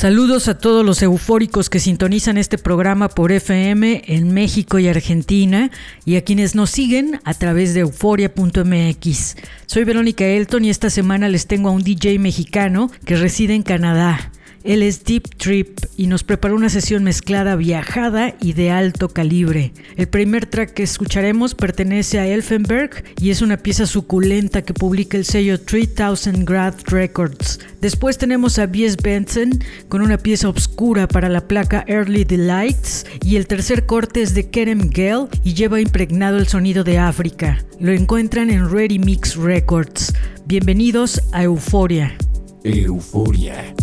Saludos a todos los eufóricos que sintonizan este programa por FM en México y Argentina y a quienes nos siguen a través de euforia.mx. Soy Verónica Elton y esta semana les tengo a un DJ mexicano que reside en Canadá. Él es Deep Trip y nos preparó una sesión mezclada viajada y de alto calibre. El primer track que escucharemos pertenece a Elfenberg y es una pieza suculenta que publica el sello 3000 Grad Records. Después tenemos a B.S. Benson con una pieza obscura para la placa Early Delights y el tercer corte es de Kerem Gale y lleva impregnado el sonido de África. Lo encuentran en Ready Mix Records. Bienvenidos a Euforia. Euforia.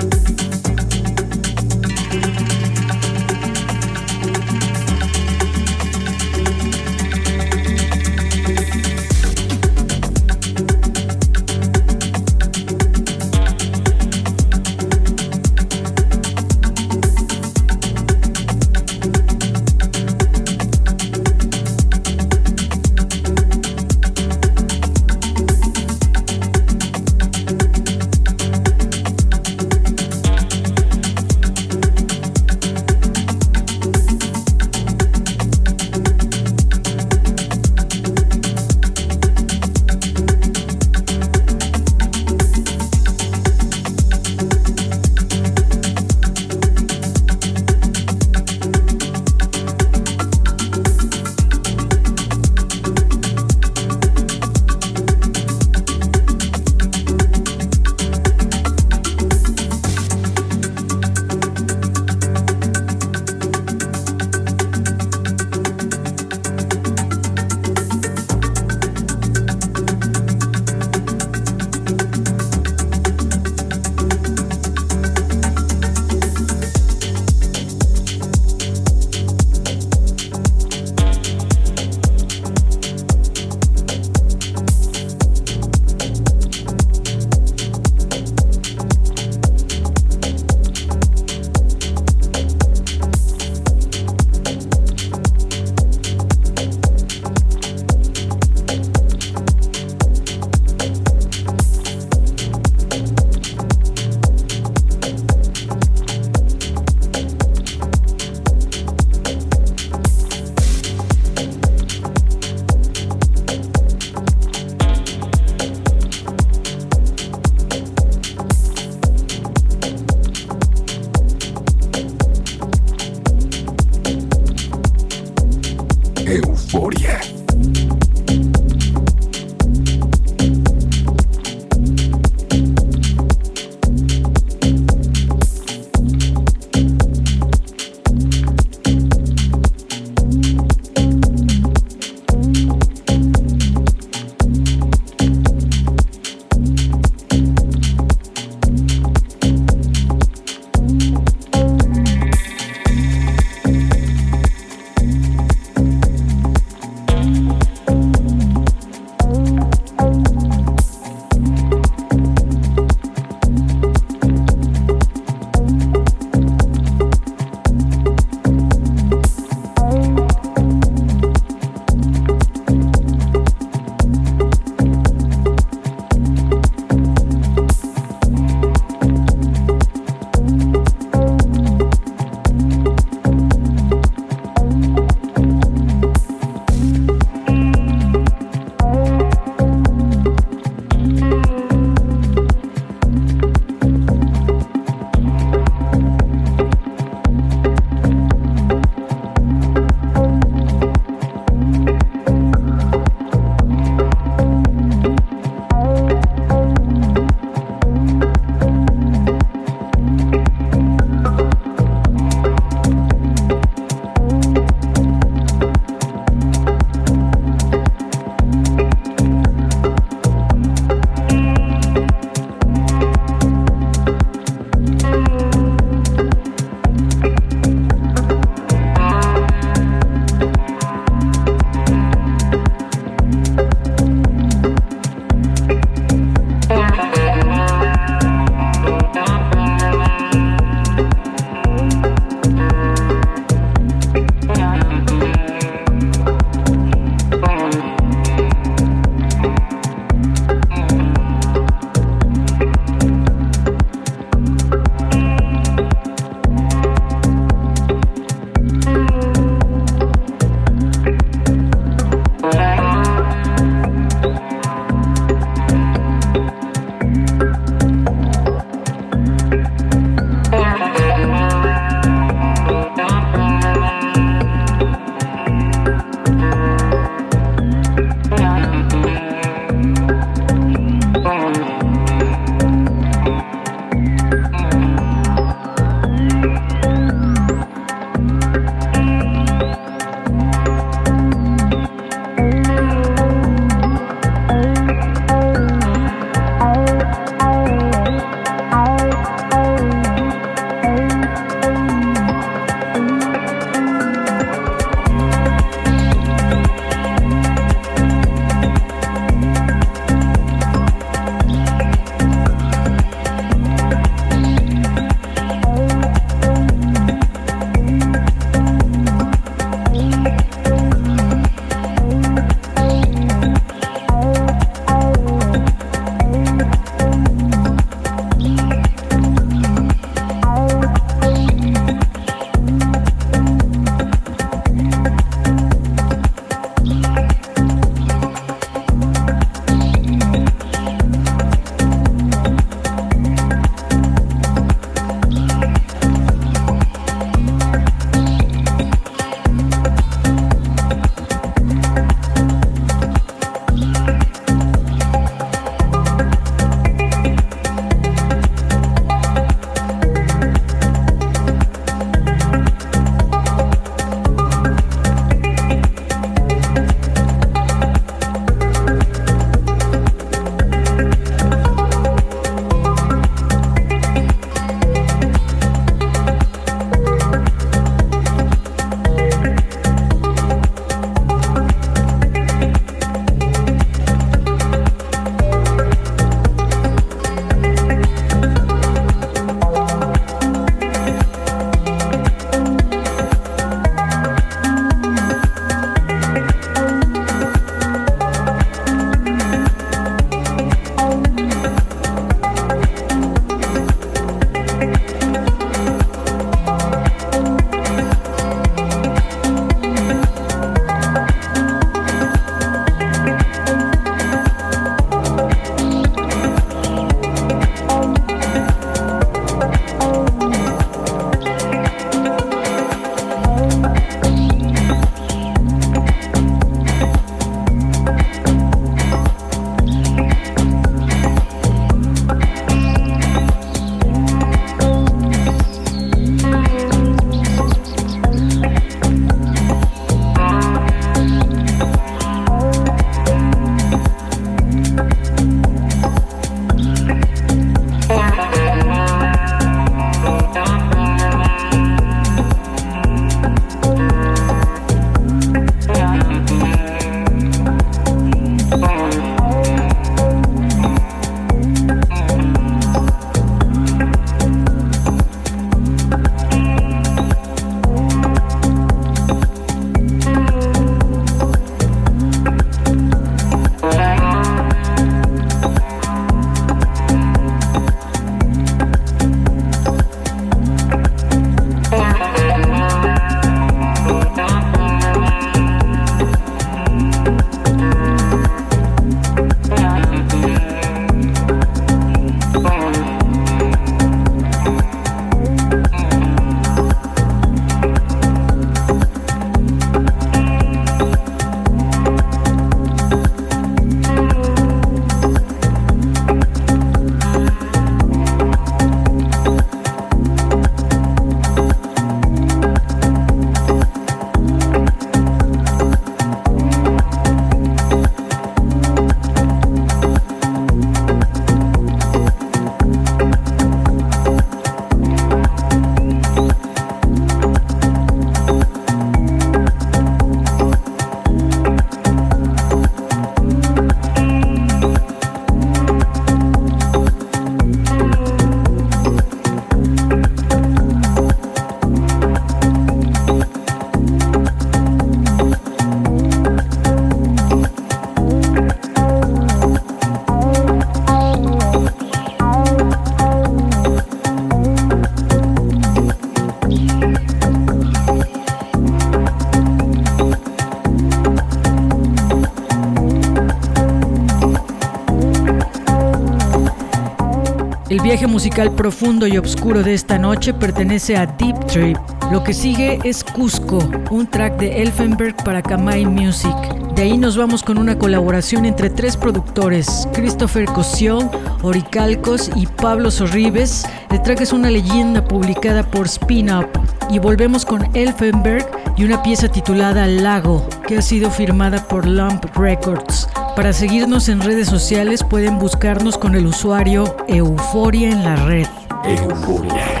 Viaje musical profundo y oscuro de esta noche pertenece a Deep Trip. Lo que sigue es Cusco, un track de Elfenberg para Kamai Music. De ahí nos vamos con una colaboración entre tres productores, Christopher Cosio, Oricalcos y Pablo Sorribes. El track es una leyenda publicada por Spin Up. Y volvemos con Elfenberg y una pieza titulada Lago, que ha sido firmada por Lump Records. Para seguirnos en redes sociales pueden buscarnos con el usuario Euforia en la red. Euforia.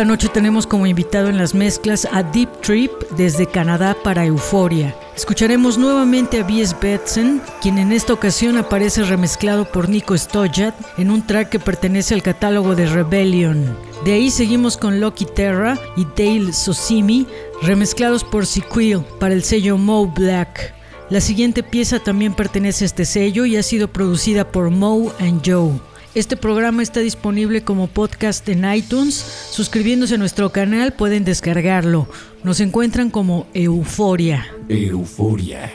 Esta noche tenemos como invitado en las mezclas a Deep Trip desde Canadá para Euforia. Escucharemos nuevamente a B.S. Betson, quien en esta ocasión aparece remezclado por Nico Stojat en un track que pertenece al catálogo de Rebellion. De ahí seguimos con Loki Terra y Dale Sosimi, remezclados por Sequel para el sello Mo Black. La siguiente pieza también pertenece a este sello y ha sido producida por Mo and Joe. Este programa está disponible como podcast en iTunes. Suscribiéndose a nuestro canal pueden descargarlo. Nos encuentran como Euforia. Euforia.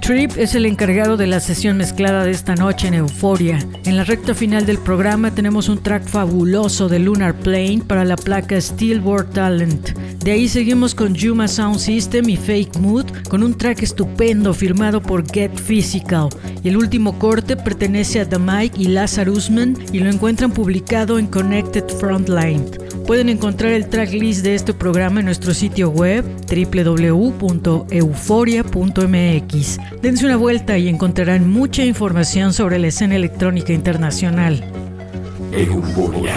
Trip es el encargado de la sesión mezclada de esta noche en Euforia. En la recta final del programa tenemos un track fabuloso de Lunar Plane para la placa Steel World Talent. De ahí seguimos con Juma Sound System y Fake Mood con un track estupendo firmado por Get Physical. Y el último corte pertenece a The Mike y Lazarus Usman y lo encuentran publicado en Connected Frontline. Pueden encontrar el tracklist de este programa en nuestro sitio web www.euforia.mx. Dense una vuelta y encontrarán mucha información sobre la escena electrónica internacional. Euforia.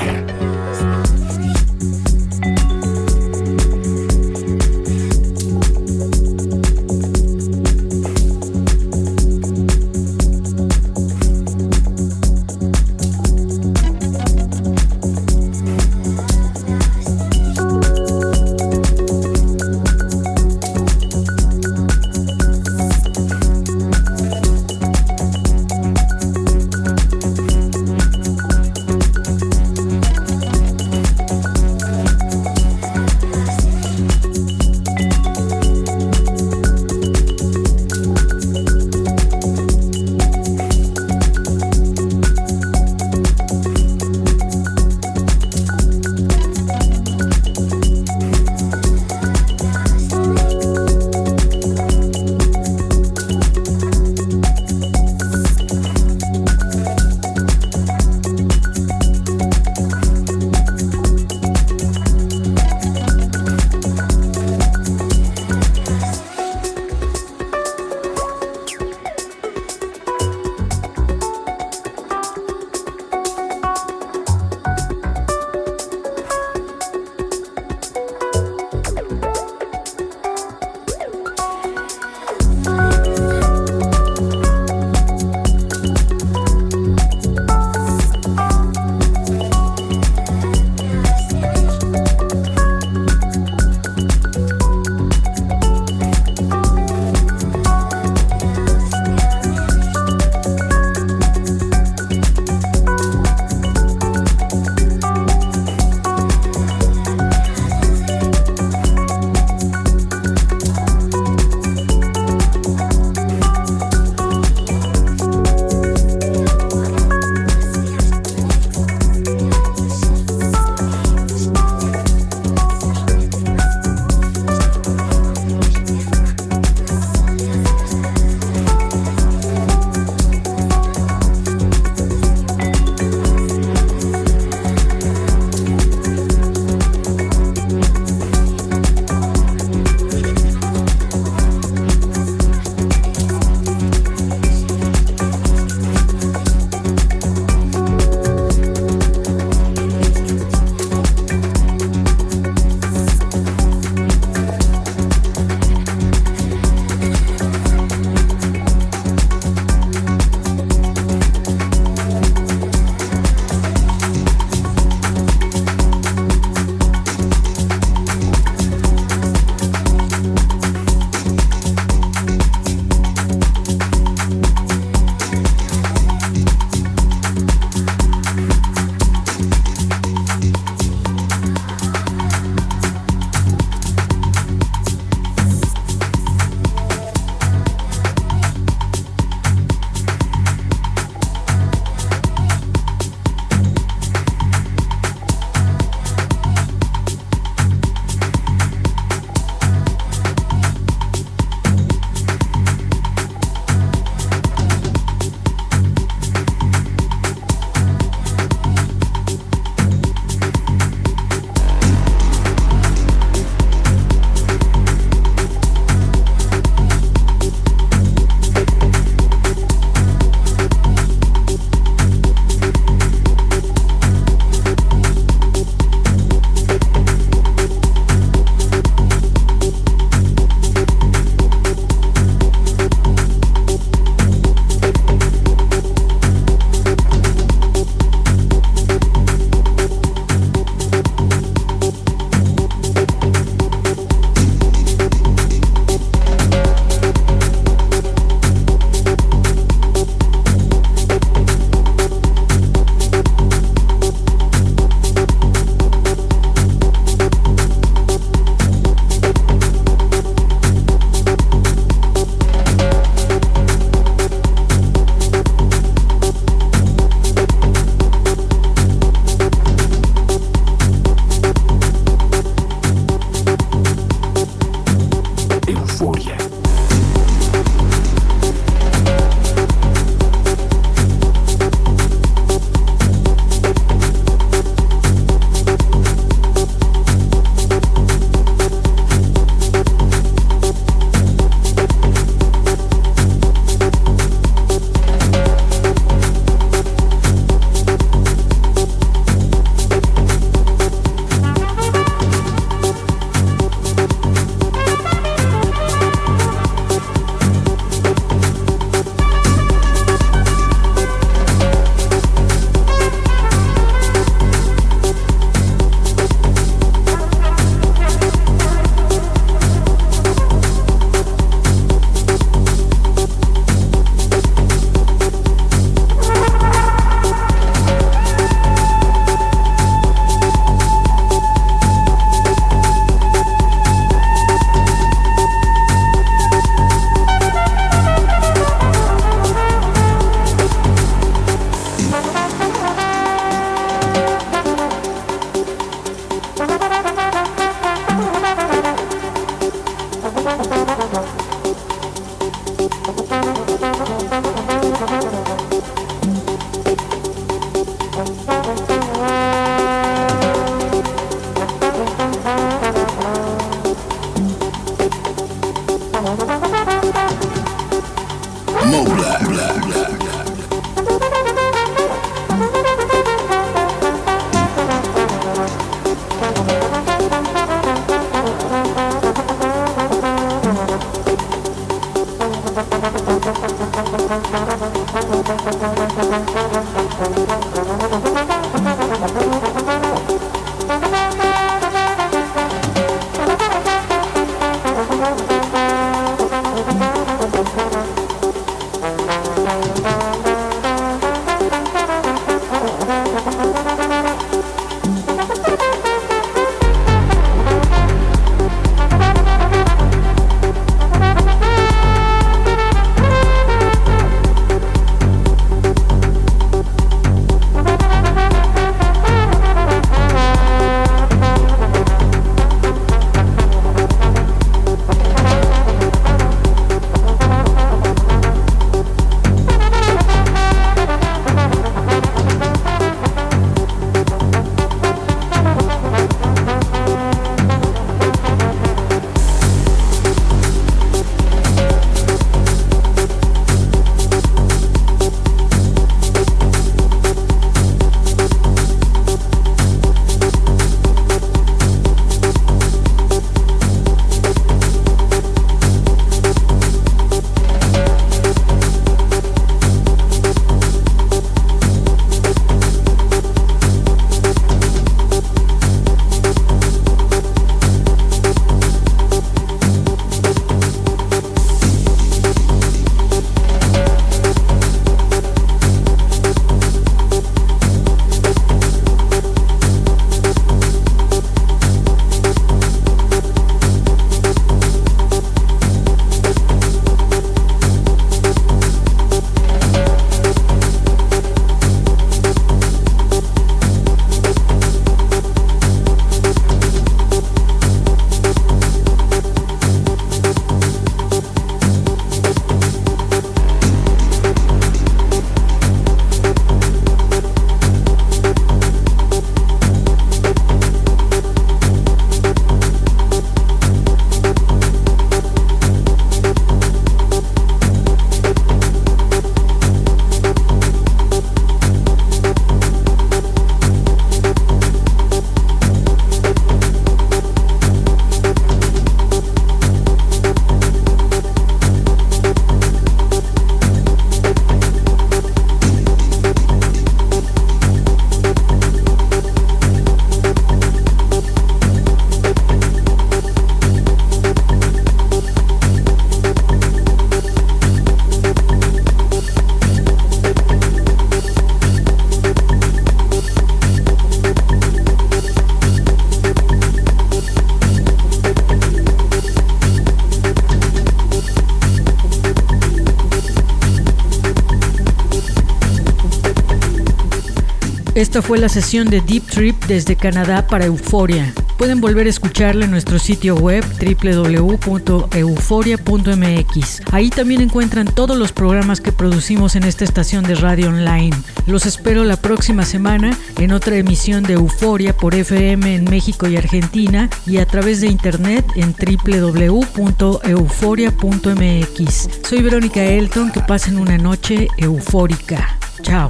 Esta fue la sesión de Deep Trip desde Canadá para Euforia. Pueden volver a escucharla en nuestro sitio web www.euforia.mx. Ahí también encuentran todos los programas que producimos en esta estación de radio online. Los espero la próxima semana en otra emisión de Euforia por FM en México y Argentina y a través de internet en www.euforia.mx. Soy Verónica Elton, que pasen una noche eufórica. Chao.